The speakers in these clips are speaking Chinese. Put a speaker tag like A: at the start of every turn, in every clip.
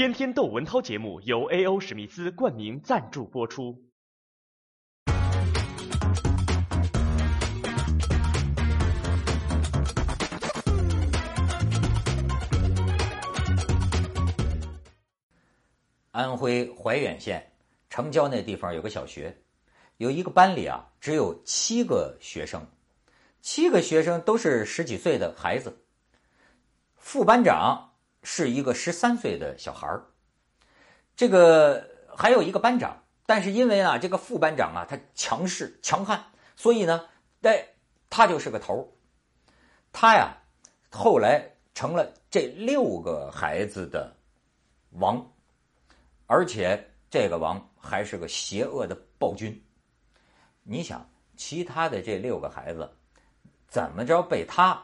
A: 天天窦文涛节目由 A.O. 史密斯冠名赞助播出。
B: 安徽怀远县城郊那地方有个小学，有一个班里啊，只有七个学生，七个学生都是十几岁的孩子。副班长是一个十三岁的小孩儿，这个还有一个班长，但是因为啊，这个副班长啊，他强势强悍，所以呢，哎，他就是个头。他呀，后来成了这六个孩子的王。而且这个王还是个邪恶的暴君。你想，其他的这六个孩子怎么着被他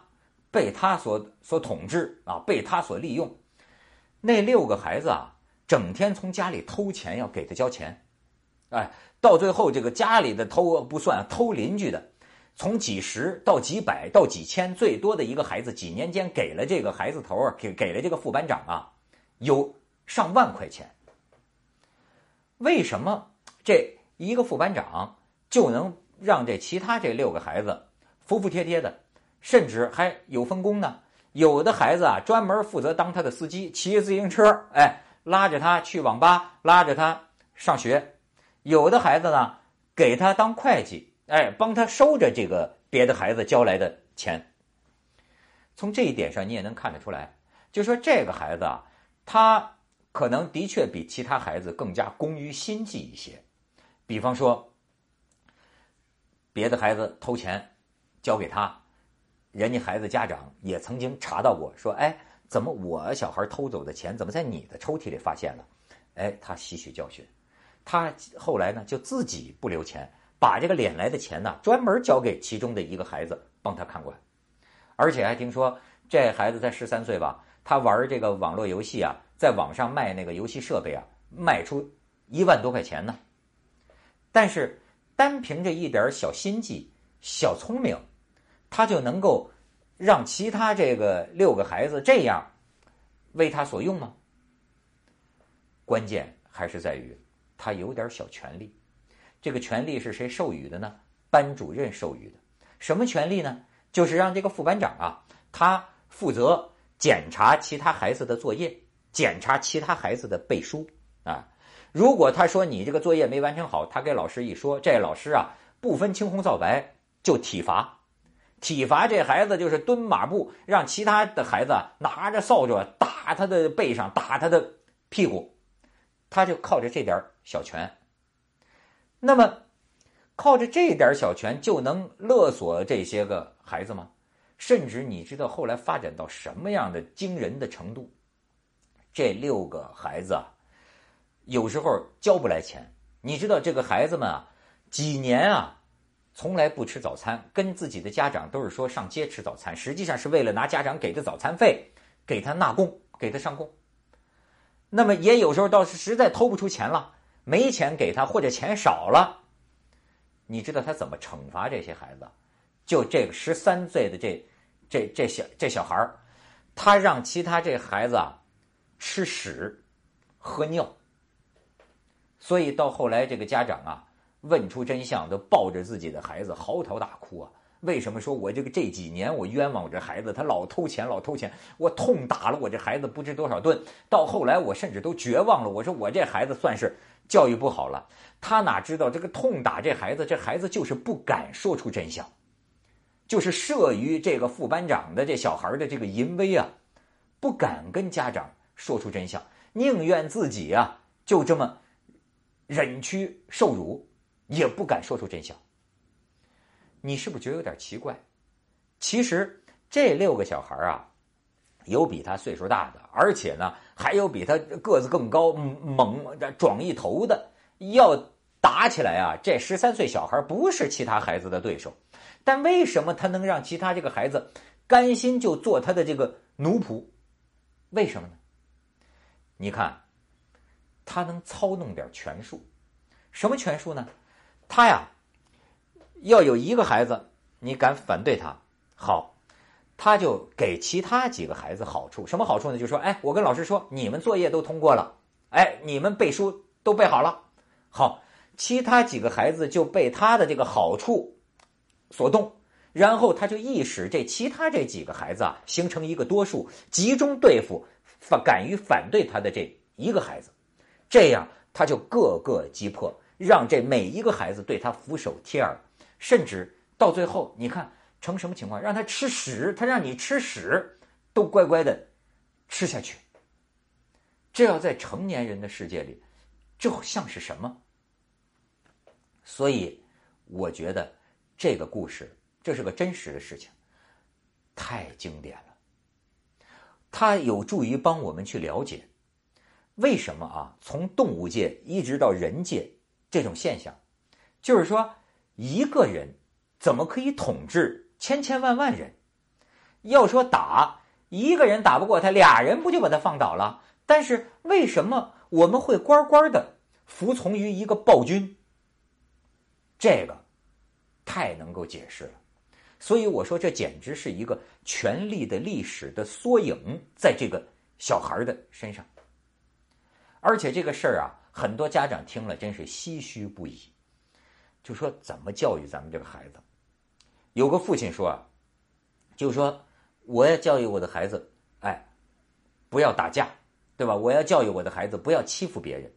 B: 被他所所统治啊？被他所利用？那六个孩子啊，整天从家里偷钱，要给他交钱。哎，到最后这个家里的偷不算，偷邻居的，从几十到几百到几千，最多的一个孩子几年间给了这个孩子头啊，给给了这个副班长啊，有上万块钱。为什么这一个副班长就能让这其他这六个孩子服服帖帖的，甚至还有分工呢？有的孩子啊，专门负责当他的司机，骑着自行车，哎，拉着他去网吧，拉着他上学；有的孩子呢，给他当会计，哎，帮他收着这个别的孩子交来的钱。从这一点上，你也能看得出来，就说这个孩子啊，他。可能的确比其他孩子更加工于心计一些，比方说，别的孩子偷钱交给他，人家孩子家长也曾经查到过，说：“哎，怎么我小孩偷走的钱怎么在你的抽屉里发现了？”哎，他吸取教训，他后来呢就自己不留钱，把这个敛来的钱呢专门交给其中的一个孩子帮他看管，而且还听说这孩子才十三岁吧，他玩这个网络游戏啊。在网上卖那个游戏设备啊，卖出一万多块钱呢。但是单凭着一点小心计、小聪明，他就能够让其他这个六个孩子这样为他所用吗？关键还是在于他有点小权利。这个权利是谁授予的呢？班主任授予的。什么权利呢？就是让这个副班长啊，他负责检查其他孩子的作业。检查其他孩子的背书啊，如果他说你这个作业没完成好，他给老师一说，这老师啊不分青红皂白就体罚，体罚这孩子就是蹲马步，让其他的孩子拿着扫帚打他的背上，打他的屁股，他就靠着这点小权。那么靠着这点小权就能勒索这些个孩子吗？甚至你知道后来发展到什么样的惊人的程度？这六个孩子啊，有时候交不来钱。你知道这个孩子们啊，几年啊，从来不吃早餐，跟自己的家长都是说上街吃早餐，实际上是为了拿家长给的早餐费给他纳贡，给他上供。那么也有时候倒是实在偷不出钱了，没钱给他或者钱少了，你知道他怎么惩罚这些孩子？就这个十三岁的这这这小这小孩，他让其他这孩子啊。吃屎，喝尿，所以到后来，这个家长啊，问出真相，都抱着自己的孩子嚎啕大哭啊！为什么说我这个这几年我冤枉我这孩子？他老偷钱，老偷钱，我痛打了我这孩子不知多少顿。到后来，我甚至都绝望了。我说我这孩子算是教育不好了。他哪知道这个痛打这孩子，这孩子就是不敢说出真相，就是慑于这个副班长的这小孩的这个淫威啊，不敢跟家长。说出真相，宁愿自己啊就这么忍屈受辱，也不敢说出真相。你是不是觉得有点奇怪？其实这六个小孩啊，有比他岁数大的，而且呢还有比他个子更高、猛、壮一头的。要打起来啊，这十三岁小孩不是其他孩子的对手。但为什么他能让其他这个孩子甘心就做他的这个奴仆？为什么呢？你看，他能操弄点权术，什么权术呢？他呀，要有一个孩子，你敢反对他，好，他就给其他几个孩子好处，什么好处呢？就说，哎，我跟老师说，你们作业都通过了，哎，你们背书都背好了，好，其他几个孩子就被他的这个好处所动，然后他就意使这其他这几个孩子啊，形成一个多数，集中对付反敢于反对他的这一个孩子，这样他就各个击破，让这每一个孩子对他俯首帖耳，甚至到最后，你看。成什么情况？让他吃屎，他让你吃屎，都乖乖的吃下去。这要在成年人的世界里，这像是什么？所以，我觉得这个故事，这是个真实的事情，太经典了。它有助于帮我们去了解，为什么啊？从动物界一直到人界，这种现象，就是说，一个人怎么可以统治？千千万万人，要说打一个人打不过他，俩人不就把他放倒了？但是为什么我们会乖乖的服从于一个暴君？这个太能够解释了。所以我说，这简直是一个权力的历史的缩影，在这个小孩的身上。而且这个事儿啊，很多家长听了真是唏嘘不已，就说怎么教育咱们这个孩子？有个父亲说啊，就说我要教育我的孩子，哎，不要打架，对吧？我要教育我的孩子不要欺负别人。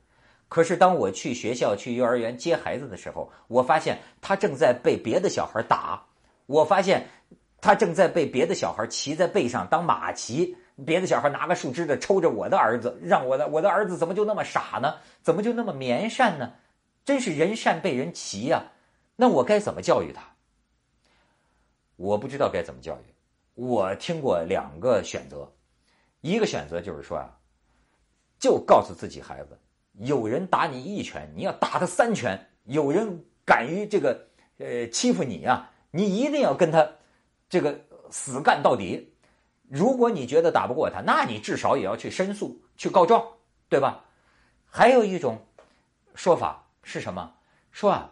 B: 可是当我去学校、去幼儿园接孩子的时候，我发现他正在被别的小孩打，我发现他正在被别的小孩骑在背上当马骑，别的小孩拿个树枝子抽着我的儿子，让我的我的儿子怎么就那么傻呢？怎么就那么绵善呢？真是人善被人骑呀！那我该怎么教育他？我不知道该怎么教育，我听过两个选择，一个选择就是说啊，就告诉自己孩子，有人打你一拳，你要打他三拳；有人敢于这个呃欺负你啊，你一定要跟他这个死干到底。如果你觉得打不过他，那你至少也要去申诉、去告状，对吧？还有一种说法是什么？说啊，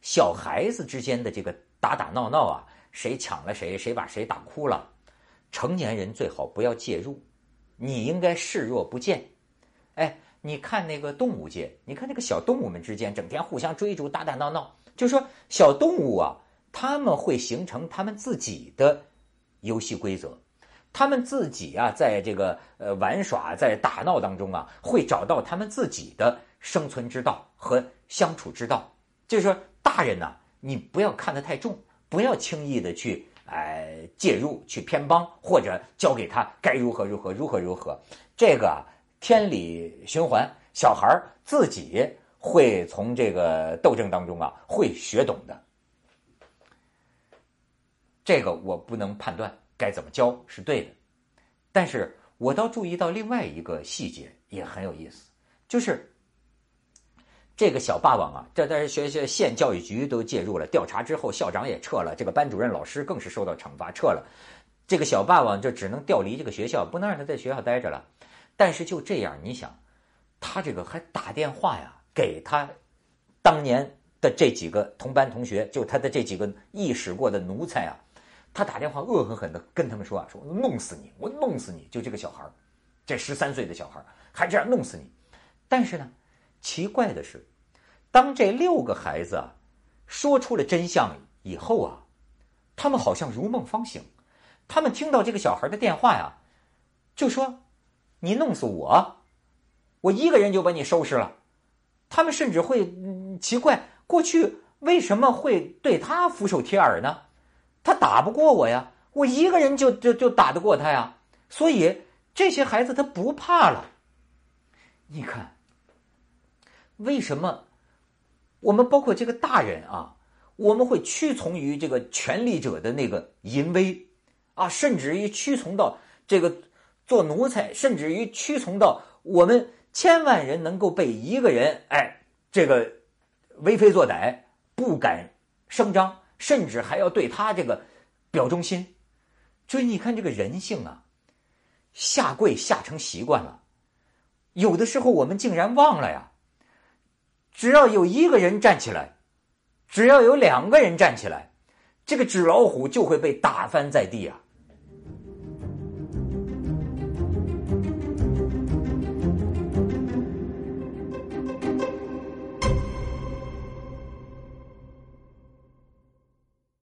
B: 小孩子之间的这个。打打闹闹啊，谁抢了谁，谁把谁打哭了，成年人最好不要介入，你应该视若不见。哎，你看那个动物界，你看那个小动物们之间整天互相追逐、打打闹闹，就说小动物啊，他们会形成他们自己的游戏规则，他们自己啊，在这个呃玩耍、在打闹当中啊，会找到他们自己的生存之道和相处之道。就是说，大人呢。你不要看得太重，不要轻易的去哎介入、去偏帮，或者教给他该如何如何如何如何。这个天理循环，小孩自己会从这个斗争当中啊会学懂的。这个我不能判断该怎么教是对的，但是我倒注意到另外一个细节也很有意思，就是。这个小霸王啊，这在学校县教育局都介入了调查之后，校长也撤了，这个班主任老师更是受到惩罚撤了。这个小霸王就只能调离这个学校，不能让他在学校待着了。但是就这样，你想，他这个还打电话呀，给他当年的这几个同班同学，就他的这几个意使过的奴才啊，他打电话恶狠狠地跟他们说啊，说弄死你，我弄死你，就这个小孩这十三岁的小孩还这样弄死你。但是呢。奇怪的是，当这六个孩子啊说出了真相以后啊，他们好像如梦方醒。他们听到这个小孩的电话呀，就说：“你弄死我，我一个人就把你收拾了。”他们甚至会奇怪，过去为什么会对他俯首帖耳呢？他打不过我呀，我一个人就就就打得过他呀。所以这些孩子他不怕了。你看。为什么我们包括这个大人啊，我们会屈从于这个权力者的那个淫威啊，甚至于屈从到这个做奴才，甚至于屈从到我们千万人能够被一个人哎这个为非作歹，不敢声张，甚至还要对他这个表忠心。所以你看这个人性啊，下跪下成习惯了，有的时候我们竟然忘了呀。只要有一个人站起来，只要有两个人站起来，这个纸老虎就会被打翻在地啊！